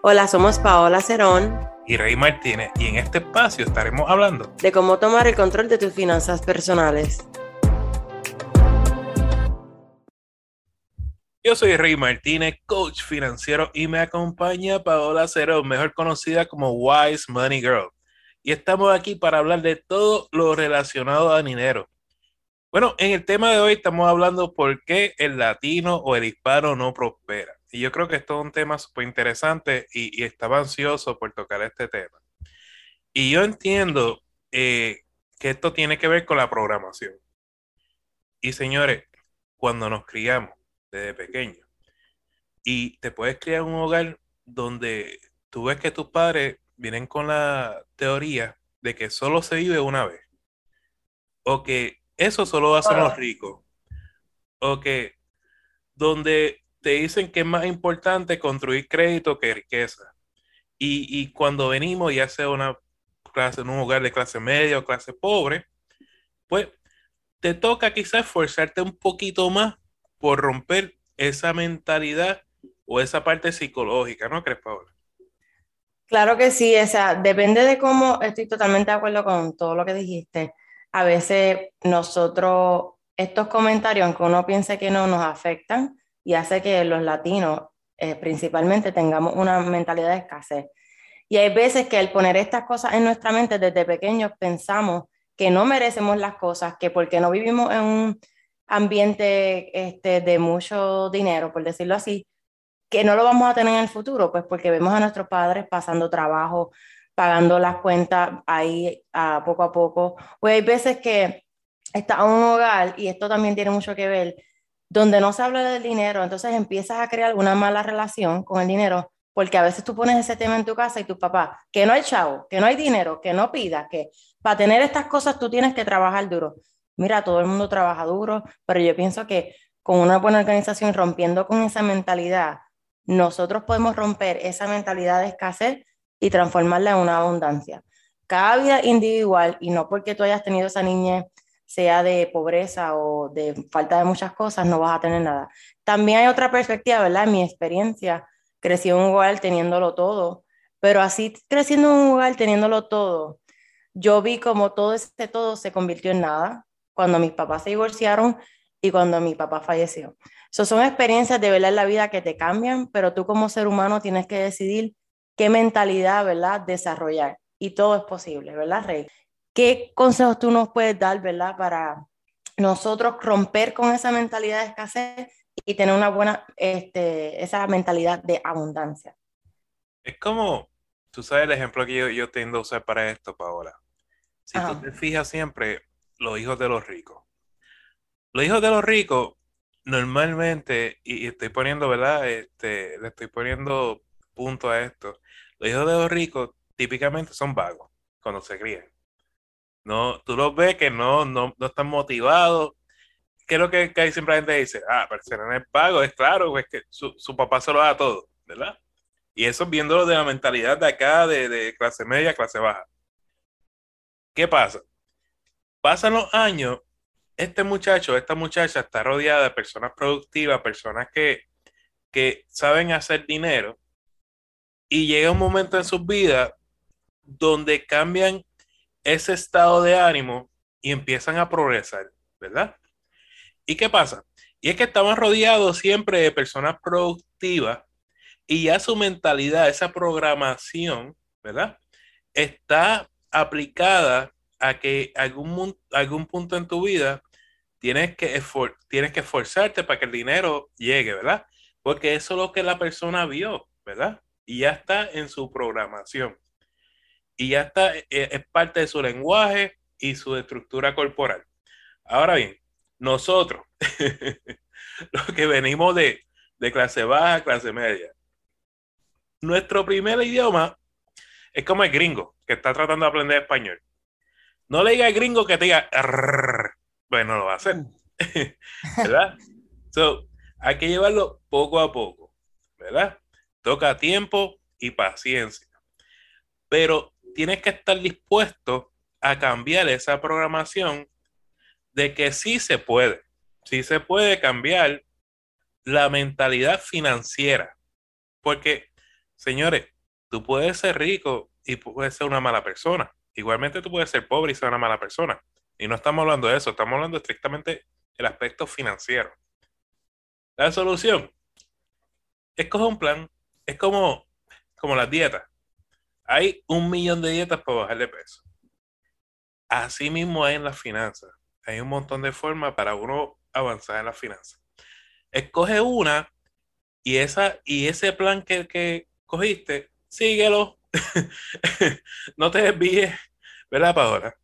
Hola, somos Paola Cerón y Rey Martínez y en este espacio estaremos hablando de cómo tomar el control de tus finanzas personales. Yo soy Rey Martínez, coach financiero y me acompaña Paola Cerón, mejor conocida como Wise Money Girl. Y estamos aquí para hablar de todo lo relacionado a dinero. Bueno, en el tema de hoy estamos hablando por qué el latino o el hispano no prospera. Y yo creo que esto es un tema súper interesante y, estaba ansioso por tocar este tema. Y yo entiendo eh, que esto tiene que ver con la programación. Y señores, cuando nos criamos desde pequeños y te puedes criar en un hogar donde tú ves que tus padres vienen con la teoría de que solo se vive una vez. O que eso solo hacen los ricos. O que donde te dicen que es más importante construir crédito que riqueza. Y, cuando venimos, ya sea una clase, en un hogar de clase media o clase pobre, pues te toca quizás esforzarte un poquito más por romper esa mentalidad o esa parte psicológica, ¿no crees, Paola? Claro que sí, o sea, depende de cómo, estoy totalmente de acuerdo con todo lo que dijiste. A veces nosotros, estos comentarios, aunque uno piense que no, nos afectan y hace que los latinos eh, principalmente tengamos una mentalidad de escasez. Y hay veces que al poner estas cosas en nuestra mente desde pequeños pensamos que no merecemos las cosas, que porque no vivimos en un ambiente este, de mucho dinero, por decirlo así, que no lo vamos a tener en el futuro, pues porque vemos a nuestros padres pasando trabajo, pagando las cuentas ahí poco a poco. O hay veces que está un hogar, y esto también tiene mucho que ver, donde no se habla del dinero, entonces empiezas a crear una mala relación con el dinero, porque a veces tú pones ese tema en tu casa y tu papá, que no hay chavo, que no hay dinero, que no pidas, que para tener estas cosas tú tienes que trabajar duro. Mira, todo el mundo trabaja duro, pero yo pienso que con una buena organización, rompiendo con esa mentalidad, nosotros podemos romper esa mentalidad de escasez y transformarla en una abundancia. Cada vida individual, y no porque tú hayas tenido esa niñez sea de pobreza o de falta de muchas cosas, no vas a tener nada. También hay otra perspectiva, ¿verdad? En mi experiencia, crecí en un hogar teniéndolo todo, pero así creciendo en un hogar teniéndolo todo, yo vi como todo ese todo se convirtió en nada cuando mis papás se divorciaron y cuando mi papá falleció. Eso son experiencias de verdad en la vida que te cambian, pero tú como ser humano tienes que decidir qué mentalidad, ¿verdad?, desarrollar. Y todo es posible, ¿verdad, Rey? ¿Qué consejos tú nos puedes dar, verdad, para nosotros romper con esa mentalidad de escasez y tener una buena, este, esa mentalidad de abundancia? Es como, tú sabes el ejemplo que yo, yo tiendo a usar para esto, Paola. Si tú te fijas siempre, los hijos de los ricos. Los hijos de los ricos, normalmente, y, estoy poniendo, ¿verdad? Este, le estoy poniendo punto a esto. Los hijos de los ricos típicamente son vagos cuando se crían. No, tú los ves que no, no, no están motivados. ¿Qué es lo que, que siempre la gente dice? Ah, pero no es pago, es claro, es que su, su, papá se lo da todo, ¿verdad? Y eso viéndolo de la mentalidad de acá, de, de clase media, clase baja. ¿Qué pasa? Pasan los años, este muchacho, esta muchacha está rodeada de personas productivas, personas que, que saben hacer dinero, y llega un momento en sus vidas donde cambian ese estado de ánimo y empiezan a progresar, ¿verdad? ¿Y qué pasa? Y es que estamos rodeados siempre de personas productivas y ya su mentalidad, esa programación, ¿verdad? Está aplicada a que algún, algún punto en tu vida tienes que, tienes que esforzarte para que el dinero llegue, ¿verdad? Porque eso es lo que la persona vio, ¿verdad? Y ya está en su programación y ya está, eh, es parte de su lenguaje y su estructura corporal. Ahora bien, nosotros, los que venimos de, clase baja, clase media, nuestro primer idioma es como el gringo que está tratando de aprender español. No le diga al gringo que te diga, bueno, lo va a hacer, ¿verdad? So, hay que llevarlo poco a poco, ¿verdad? Toca tiempo y paciencia. Pero tienes que estar dispuesto a cambiar esa programación de que sí se puede, sí se puede cambiar la mentalidad financiera. Porque Señores, tú puedes ser rico y puedes ser una mala persona. Igualmente tú puedes ser pobre y ser una mala persona. Y no estamos hablando de eso, estamos hablando estrictamente del aspecto financiero. La solución, escoge un plan, es como, como las dietas. Hay un millón de dietas para bajar de peso. Así mismo hay en las finanzas. Hay un montón de formas para uno avanzar en las finanzas. Escoge una y, esa, y ese plan que, que cogiste, síguelo. no te desvíes, ¿verdad, Paola?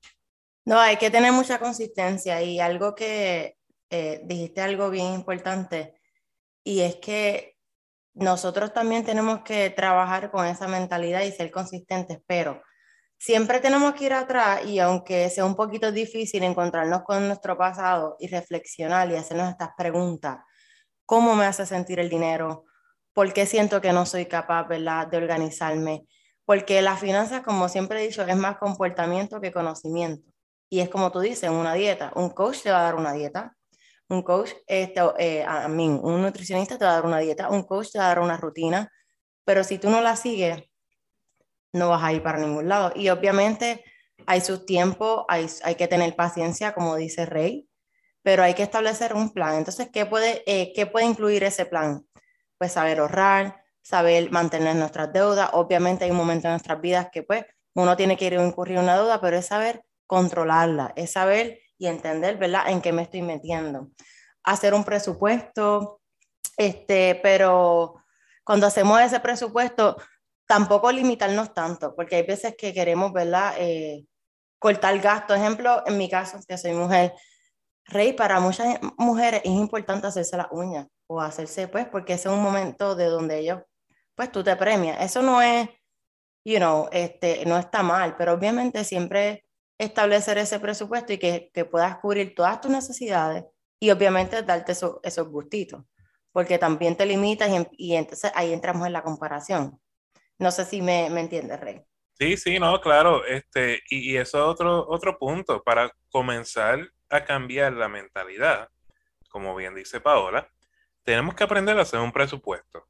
No, hay que tener mucha consistencia y algo que eh, dijiste algo bien importante y es que nosotros también tenemos que trabajar con esa mentalidad y ser consistentes, pero siempre tenemos que ir atrás y aunque sea un poquito difícil encontrarnos con nuestro pasado y reflexionar y hacernos estas preguntas, ¿cómo me hace sentir el dinero? ¿Por qué siento que no soy capaz de organizarme? Porque las finanzas, como siempre he dicho, es más comportamiento que conocimiento. Y es como tú dices, una dieta. Un coach te va a dar una dieta. Un coach, este, eh, a mí, un nutricionista te va a dar una dieta. Un coach te va a dar una rutina. Pero si tú no la sigues, no vas a ir para ningún lado. Y obviamente hay su tiempo, hay, hay que tener paciencia, como dice Rey, pero hay que establecer un plan. Entonces, ¿qué puede, eh, ¿qué puede incluir ese plan? Pues saber ahorrar, saber mantener nuestras deudas. Obviamente hay un momento en nuestras vidas que pues uno tiene que ir a incurrir una deuda, pero es saber controlarla, es saber y entender, ¿verdad?, en qué me estoy metiendo. Hacer un presupuesto, este, pero cuando hacemos ese presupuesto, tampoco limitarnos tanto, porque hay veces que queremos, ¿verdad?, eh, cortar gastos. Ejemplo, en mi caso, que soy mujer, Rey, para muchas mujeres es importante hacerse las uñas o hacerse, pues, porque ese es un momento de donde ellos, pues, tú te premias. Eso no es, you know, este, no está mal, pero obviamente siempre establecer ese presupuesto y que, que puedas cubrir todas tus necesidades y obviamente darte esos gustitos, porque también te limitas y, y, entonces ahí entramos en la comparación. No sé si me, me entiendes, Rey. Sí, sí, no, claro, este, y, y eso es otro, otro punto, para comenzar a cambiar la mentalidad, como bien dice Paola, tenemos que aprender a hacer un presupuesto.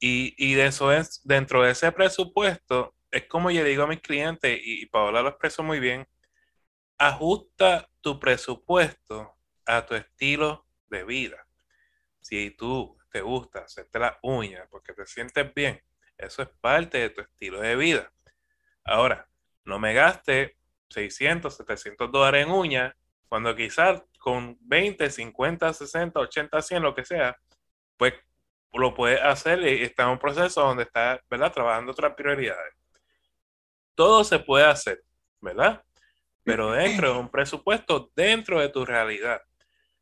Y, y de eso es, dentro de ese presupuesto, es como yo digo a mis clientes, y, Paola lo expresó muy bien, ajusta tu presupuesto a tu estilo de vida. Si tú te gusta hacerte las uñas porque te sientes bien, eso es parte de tu estilo de vida. Ahora, no me gaste 600, 700 dólares en uñas cuando quizás con 20, 50, 60, 80, 100, lo que sea, pues lo puedes hacer y está en un proceso donde está, ¿verdad? Trabajando otras prioridades todo se puede hacer, ¿verdad? Pero dentro de un presupuesto, dentro de tu realidad.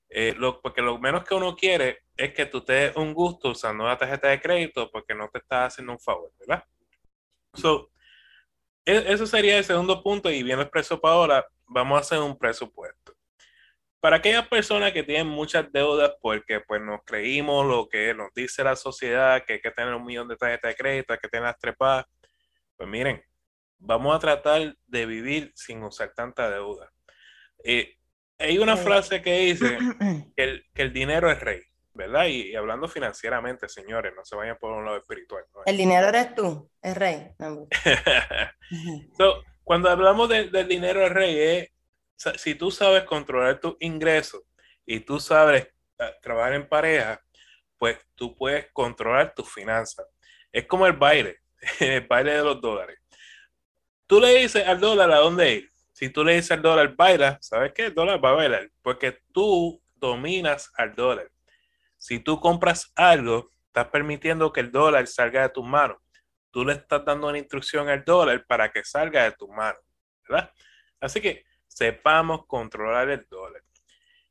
Eh, porque lo menos que uno quiere es que tú te des un gusto usando una tarjeta de crédito porque no te estás haciendo un favor, ¿verdad? So, e, eso sería el segundo punto y bien expreso para ahora, vamos a hacer un presupuesto. Para aquellas personas que tienen muchas deudas porque pues nos creímos lo que nos dice la sociedad, que hay que tener un millón de tarjetas de crédito, hay que tener las trepadas, pues miren, vamos a tratar de vivir sin usar tanta deuda. Eh, hay una frase que dice que el, dinero es rey, ¿verdad? Y, hablando financieramente, señores, no se vayan por un lado espiritual. El dinero eres tú, es rey. cuando hablamos del dinero es rey, si tú sabes controlar tus ingresos y tú sabes ah, trabajar en pareja, pues tú puedes controlar tus finanzas. Es como el baile, el baile de los dólares Tú le dices al dólar a dónde ir. Si tú le dices al dólar baila, ¿sabes qué? El dólar va a bailar. Porque tú dominas al dólar. Si tú compras algo, estás permitiendo que el dólar salga de tus manos. Tú le estás dando una instrucción al dólar para que salga de tus manos. ¿Verdad? Así que sepamos controlar el dólar.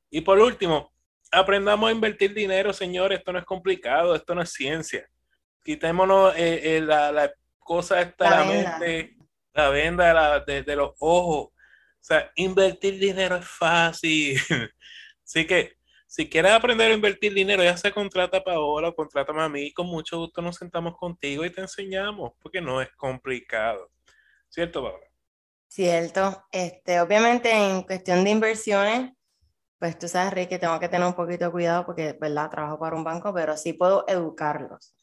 Y por último, aprendamos a invertir dinero, señores. Esto no es complicado, esto no es ciencia. Quitémonos eh, eh, la, la, cosa esta la mente la venda de, los ojos. O sea, invertir dinero es fácil. Así que si quieres aprender a invertir dinero, ya se contrata Paola o contrátame a mí, con mucho gusto nos sentamos contigo y te enseñamos, porque no es complicado. ¿Cierto, Paola? Cierto. Este, obviamente en cuestión de inversiones, pues tú sabes, Rick, que tengo que tener un poquito de cuidado porque, ¿verdad? Trabajo para un banco, pero sí puedo educarlos.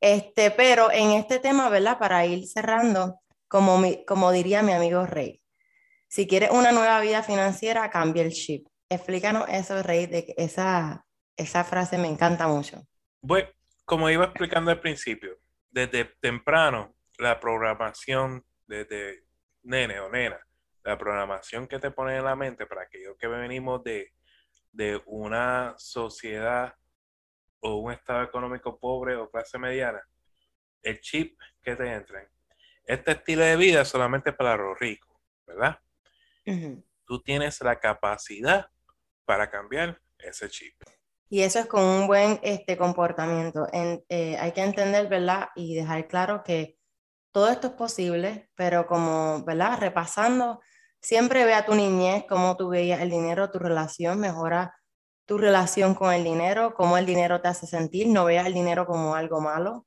Este, pero en este tema, ¿verdad? Para ir cerrando, como, mi, como diría mi amigo Rey, si quieres una nueva vida financiera, cambia el chip. Explícanos eso, Rey, de esa, esa frase me encanta mucho. Bueno, como iba explicando al principio, desde temprano, la programación desde nene o nena, la programación que te pone en la mente para aquellos que venimos de, de una sociedad o un estado económico pobre o clase mediana, el chip que te entra. Este estilo de vida es solamente para los ricos, ¿verdad? Tú tienes la capacidad para cambiar ese chip. Y eso es con un buen este, comportamiento. Eh, hay que entender, ¿verdad? Y dejar claro que todo esto es posible, pero como, ¿verdad? Repasando, siempre ve a tu niñez, cómo tú veías el dinero, tu relación, mejora tu relación con el dinero, cómo el dinero te hace sentir, no veas el dinero como algo malo.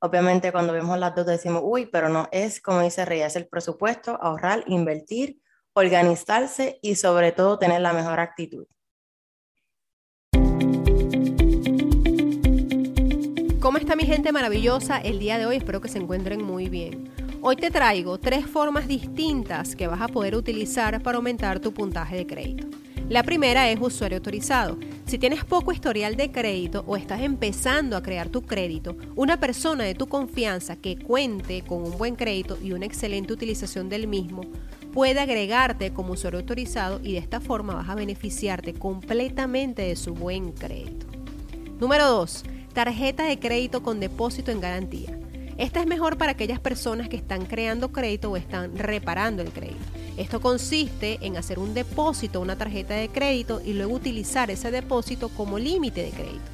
Obviamente cuando vemos las dos decimos, uy, pero no, es como dice Rey, es el presupuesto, ahorrar, invertir, organizarse y sobre todo tener la mejor actitud. ¿Cómo está mi gente maravillosa el día de hoy? Espero que se encuentren muy bien. Hoy te traigo tres formas distintas que vas a poder utilizar para aumentar tu puntaje de crédito. La primera es usuario autorizado. Si tienes poco historial de crédito o estás empezando a crear tu crédito, una persona de tu confianza que cuente con un buen crédito y una excelente utilización del mismo puede agregarte como usuario autorizado y de esta forma vas a beneficiarte completamente de su buen crédito. Número 2. Tarjeta de crédito con depósito en garantía. Esta es mejor para aquellas personas que están creando crédito o están reparando el crédito. Esto consiste en hacer un depósito a una tarjeta de crédito y luego utilizar ese depósito como límite de crédito.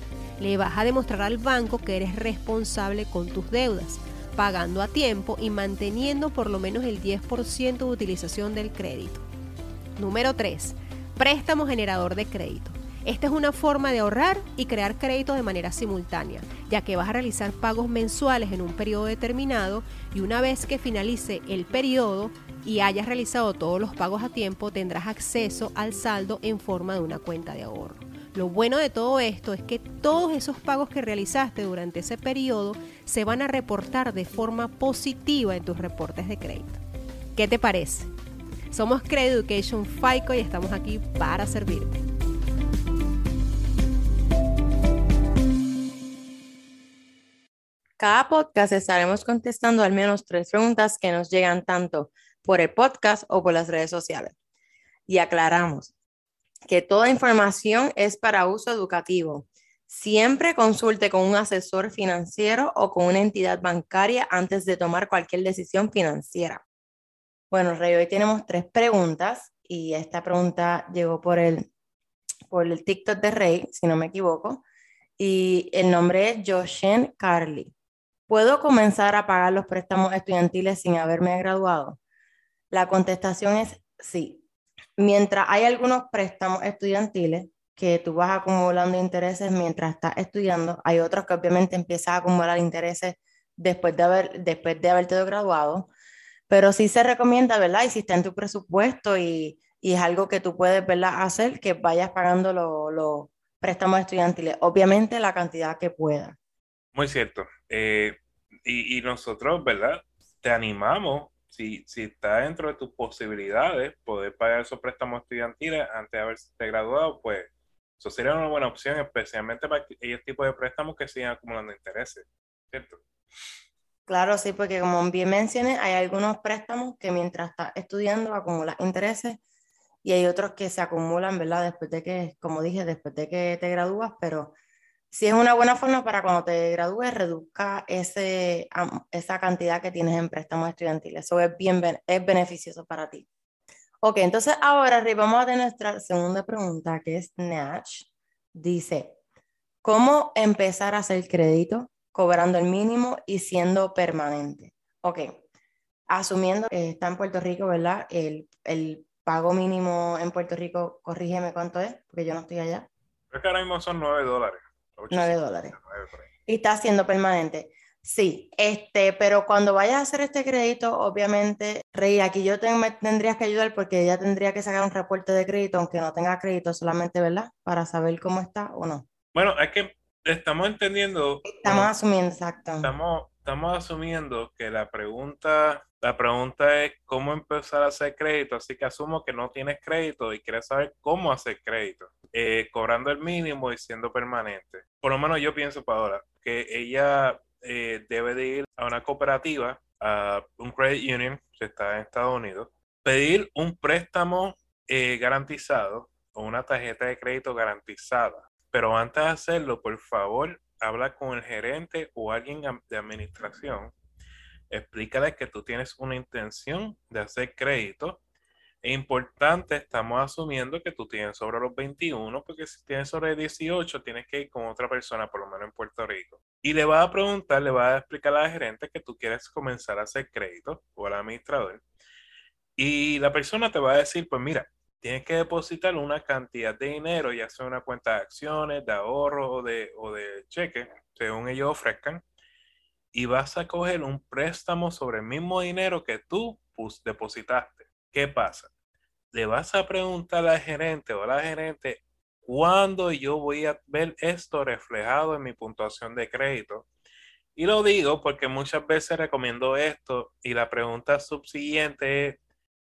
Le vas a demostrar al banco que eres responsable con tus deudas, pagando a tiempo y manteniendo por lo menos el 10% de utilización del crédito. Número 3. Préstamo generador de crédito. Esta es una forma de ahorrar y crear crédito de manera simultánea, ya que vas a realizar pagos mensuales en un periodo determinado y una vez que finalice el periodo y hayas realizado todos los pagos a tiempo, tendrás acceso al saldo en forma de una cuenta de ahorro. Lo bueno de todo esto es que todos esos pagos que realizaste durante ese periodo se van a reportar de forma positiva en tus reportes de crédito. ¿Qué te parece? Somos Credit Education FICO y estamos aquí para servirte. Cada podcast estaremos contestando al menos tres preguntas que nos llegan tanto por el podcast o por las redes sociales. Y aclaramos que toda información es para uso educativo. Siempre consulte con un asesor financiero o con una entidad bancaria antes de tomar cualquier decisión financiera. Bueno, Rey, hoy tenemos tres preguntas y esta pregunta llegó por el, por el TikTok de Rey, si no me equivoco, y el nombre es Joshen Carly. ¿Puedo comenzar a pagar los préstamos estudiantiles sin haberme graduado? La contestación es sí. Mientras hay algunos préstamos estudiantiles que tú vas acumulando intereses mientras estás estudiando, hay otros que obviamente empiezas a acumular intereses después de, haber, después de haberte graduado, pero sí se recomienda, ¿verdad? Y si está en tu presupuesto y, y es algo que tú puedes. Hacer, que vayas pagando los préstamos estudiantiles, obviamente la cantidad que puedas. Muy cierto. Eh, y, nosotros, ¿verdad? Te animamos, si, si está dentro de tus posibilidades, poder pagar esos préstamos estudiantiles antes de haberte graduado, pues eso sería una buena opción, especialmente para aquellos tipos de préstamos que sigan acumulando intereses, ¿cierto? Claro, sí, porque como bien mencioné, hay algunos préstamos que mientras estás estudiando acumulas intereses y hay otros que se acumulan, ¿verdad? Después de que, como dije, después de que te gradúas, pero si es una buena forma para cuando te gradúes, reduzca ese, esa cantidad que tienes en préstamos estudiantiles. Eso es, bien, es beneficioso para ti. Ok, entonces ahora vamos a nuestra segunda pregunta, que es Natch. Dice, ¿cómo empezar a hacer crédito cobrando el mínimo y siendo permanente? Ok, asumiendo que está en Puerto Rico, ¿verdad? El, el pago mínimo en Puerto Rico, corrígeme cuánto es, porque yo no estoy allá. Creo que ahora mismo son 9 dólares. 9 dólares. Y está siendo permanente. Sí, este, pero cuando vayas a hacer este crédito, obviamente, Rey, aquí yo te, me tendrías que ayudar porque ella tendría que sacar un reporte de crédito, aunque no tenga crédito solamente, ¿verdad? Para saber cómo está o no. Bueno, es que estamos entendiendo. Estamos asumiendo, exacto. Estamos, estamos asumiendo que la pregunta, la pregunta es cómo empezar a hacer crédito, así que asumo que no tienes crédito y quieres saber cómo hacer crédito, eh, cobrando el mínimo y siendo permanente. Por lo menos yo pienso ahora que ella eh, debe de ir a una cooperativa, a un credit union, si está en Estados Unidos, pedir un préstamo eh, garantizado o una tarjeta de crédito garantizada. Pero antes de hacerlo, por favor, habla con el gerente o alguien de administración. Explícale que tú tienes una intención de hacer crédito. Es importante, estamos asumiendo que tú tienes sobre los 21, porque si tienes sobre 18, tienes que ir con otra persona, por lo menos en Puerto Rico. Y le va a preguntar, le va a explicar a la gerente que tú quieres comenzar a hacer crédito o al administrador. Y la persona te va a decir, pues mira, tienes que depositar una cantidad de dinero, ya sea una cuenta de acciones, de ahorro o de, o de cheque, según ellos ofrezcan, y vas a coger un préstamo sobre el mismo dinero que tú depositaste. ¿Qué pasa? Le vas a preguntar al gerente o a la gerente cuándo yo voy a ver esto reflejado en mi puntuación de crédito. Y lo digo porque muchas veces recomiendo esto y la pregunta subsiguiente es,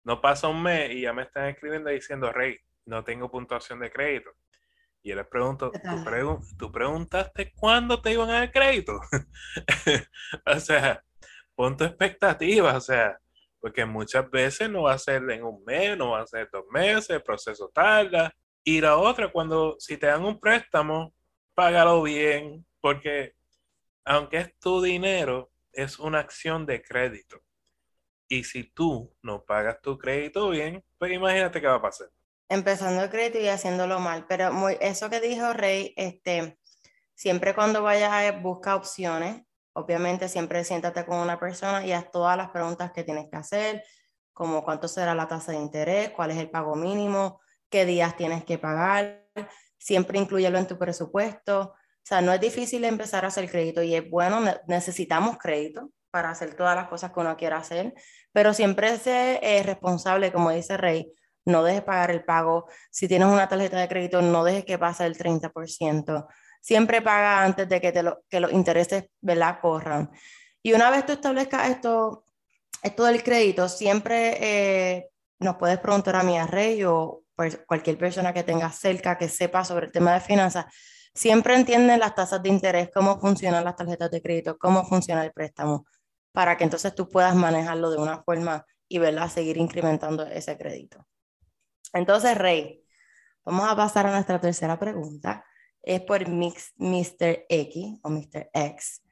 no pasa un mes y ya me están escribiendo diciendo, Rey, no tengo puntuación de crédito. Y yo les pregunto, ¿tú, preguntaste cuándo te iban a dar crédito? o sea, pon tu expectativa, o sea, porque muchas veces no va a ser en un mes, no va a ser dos meses, el proceso tarda. Y la otra, cuando si te dan un préstamo, págalo bien, porque aunque es tu dinero, es una acción de crédito. Y si tú no pagas tu crédito bien, pues imagínate qué va a pasar. Empezando el crédito y haciéndolo mal. Pero muy, eso que dijo Rey, este, siempre cuando vayas a buscar opciones, obviamente siempre siéntate con una persona y haz todas las preguntas que tienes que hacer, como cuánto será la tasa de interés, cuál es el pago mínimo, qué días tienes que pagar, siempre incluyelo en tu presupuesto. O sea, no es difícil empezar a hacer crédito y es bueno, necesitamos crédito, para hacer todas las cosas que uno quiera hacer, pero siempre sé eh, responsable, como dice Rey, no dejes pagar el pago. Si tienes una tarjeta de crédito, no dejes que pase el 30%. Siempre paga antes de que, te lo, que los intereses ¿verdad? corran. Y una vez tú establezcas esto, esto del crédito, siempre eh, nos puedes preguntar a mí, a Rey, o cualquier persona que tenga cerca que sepa sobre el tema de finanzas siempre entienden las tasas de interés, cómo funcionan las tarjetas de crédito, cómo funciona el préstamo para que entonces tú puedas manejarlo de una forma y verla seguir incrementando ese crédito. Entonces, Rey, vamos a pasar a nuestra tercera pregunta. Es por Mr. X o Mr. X.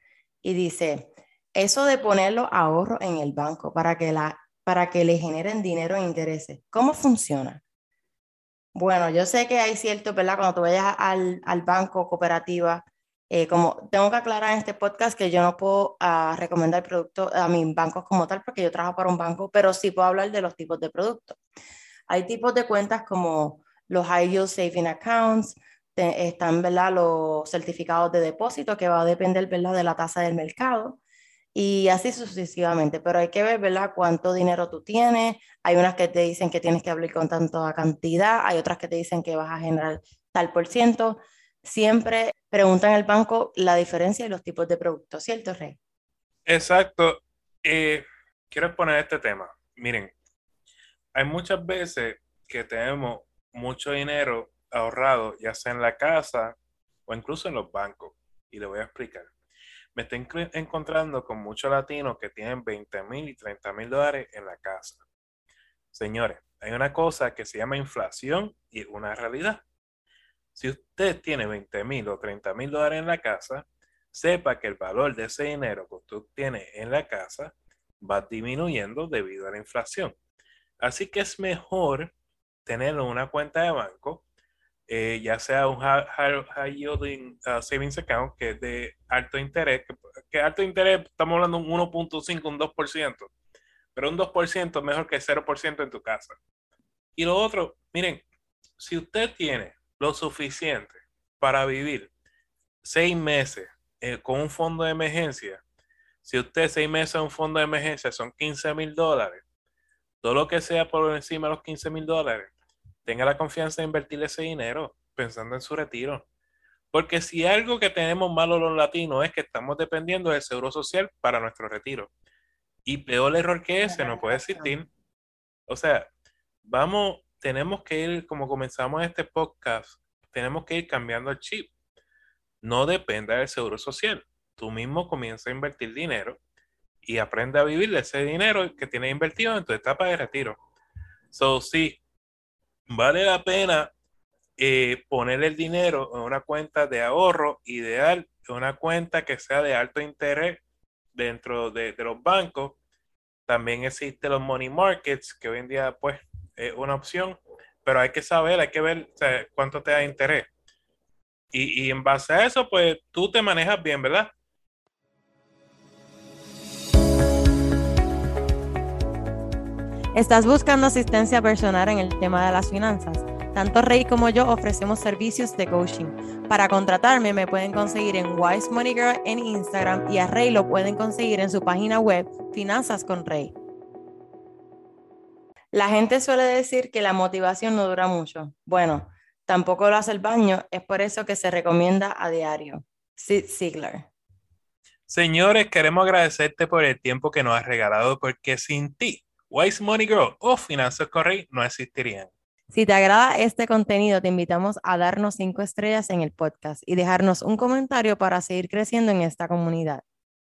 Y dice, eso de poner los ahorros en el banco para que, la, para que le generen dinero en intereses, ¿cómo funciona? Bueno, yo sé que hay cierto, ¿verdad? Cuando tú vayas al, al banco, cooperativa, eh, como tengo que aclarar en este podcast que yo no puedo uh, recomendar productos a mis bancos como tal, porque yo trabajo para un banco, pero sí puedo hablar de los tipos de productos. Hay tipos de cuentas como los High Yield Saving Accounts, están ¿verdad? los certificados de depósito, que va a depender ¿verdad? de la tasa del mercado, y así sucesivamente. Pero hay que ver ¿verdad? cuánto dinero tú tienes. Hay unas que te dicen que tienes que abrir con tanta cantidad, hay otras que te dicen que vas a generar tal por ciento siempre preguntan al banco la diferencia de los tipos de productos, ¿cierto, Rey? Exacto. Eh, quiero exponer este tema. Miren, hay muchas veces que tenemos mucho dinero ahorrado, ya sea en la casa o incluso en los bancos. Y le voy a explicar. Me estoy encontrando con muchos latinos que tienen 20 mil y 30 mil dólares en la casa. Señores, hay una cosa que se llama inflación y una realidad. Si usted tiene 20 mil o 30 mil dólares en la casa, sepa que el valor de ese dinero que usted tiene en la casa va disminuyendo debido a la inflación. Así que es mejor tenerlo en una cuenta de banco, eh, ya sea un high, yielding uh, savings account que es de alto interés, que, alto interés estamos hablando de un 1.5, un 2%, pero un 2% es mejor que 0% en tu casa. Y lo otro, miren, si usted tiene lo suficiente para vivir seis meses eh, con un fondo de emergencia, si usted seis meses en un fondo de emergencia son 15 mil dólares, todo lo que sea por encima de los 15 mil dólares, tenga la confianza de invertir ese dinero pensando en su retiro. Porque si algo que tenemos malo los latinos es que estamos dependiendo del seguro social para nuestro retiro. Y peor error que ese no puede existir. O sea, vamos, tenemos que ir, como comenzamos este podcast, tenemos que ir cambiando el chip. No dependa del seguro social. Tú mismo comienza a invertir dinero y aprende a vivir de ese dinero que tienes invertido en tu etapa de retiro. So, sí, vale la pena eh, poner el dinero en una cuenta de ahorro ideal, en una cuenta que sea de alto interés dentro de, los bancos. También existen los money markets, que hoy en día pues es una opción, pero hay que saber, hay que ver cuánto te da interés. Y, y en base a eso, pues tú te manejas bien, ¿verdad? ¿Estás buscando asistencia personal en el tema de las finanzas? Tanto Rey como yo ofrecemos servicios de coaching. Para contratarme me pueden conseguir en Wise Money Girl en Instagram y a Rey lo pueden conseguir en su página web Finanzas con Rey. La gente suele decir que la motivación no dura mucho. Bueno, tampoco lo hace el baño, es por eso que se recomienda a diario. Sid Ziegler. Señores, queremos agradecerte por el tiempo que nos has regalado porque sin ti, Wise Money Girl o Finanzas con Rey no existirían. Si te agrada este contenido, te invitamos a darnos cinco estrellas en el podcast y dejarnos un comentario para seguir creciendo en esta comunidad.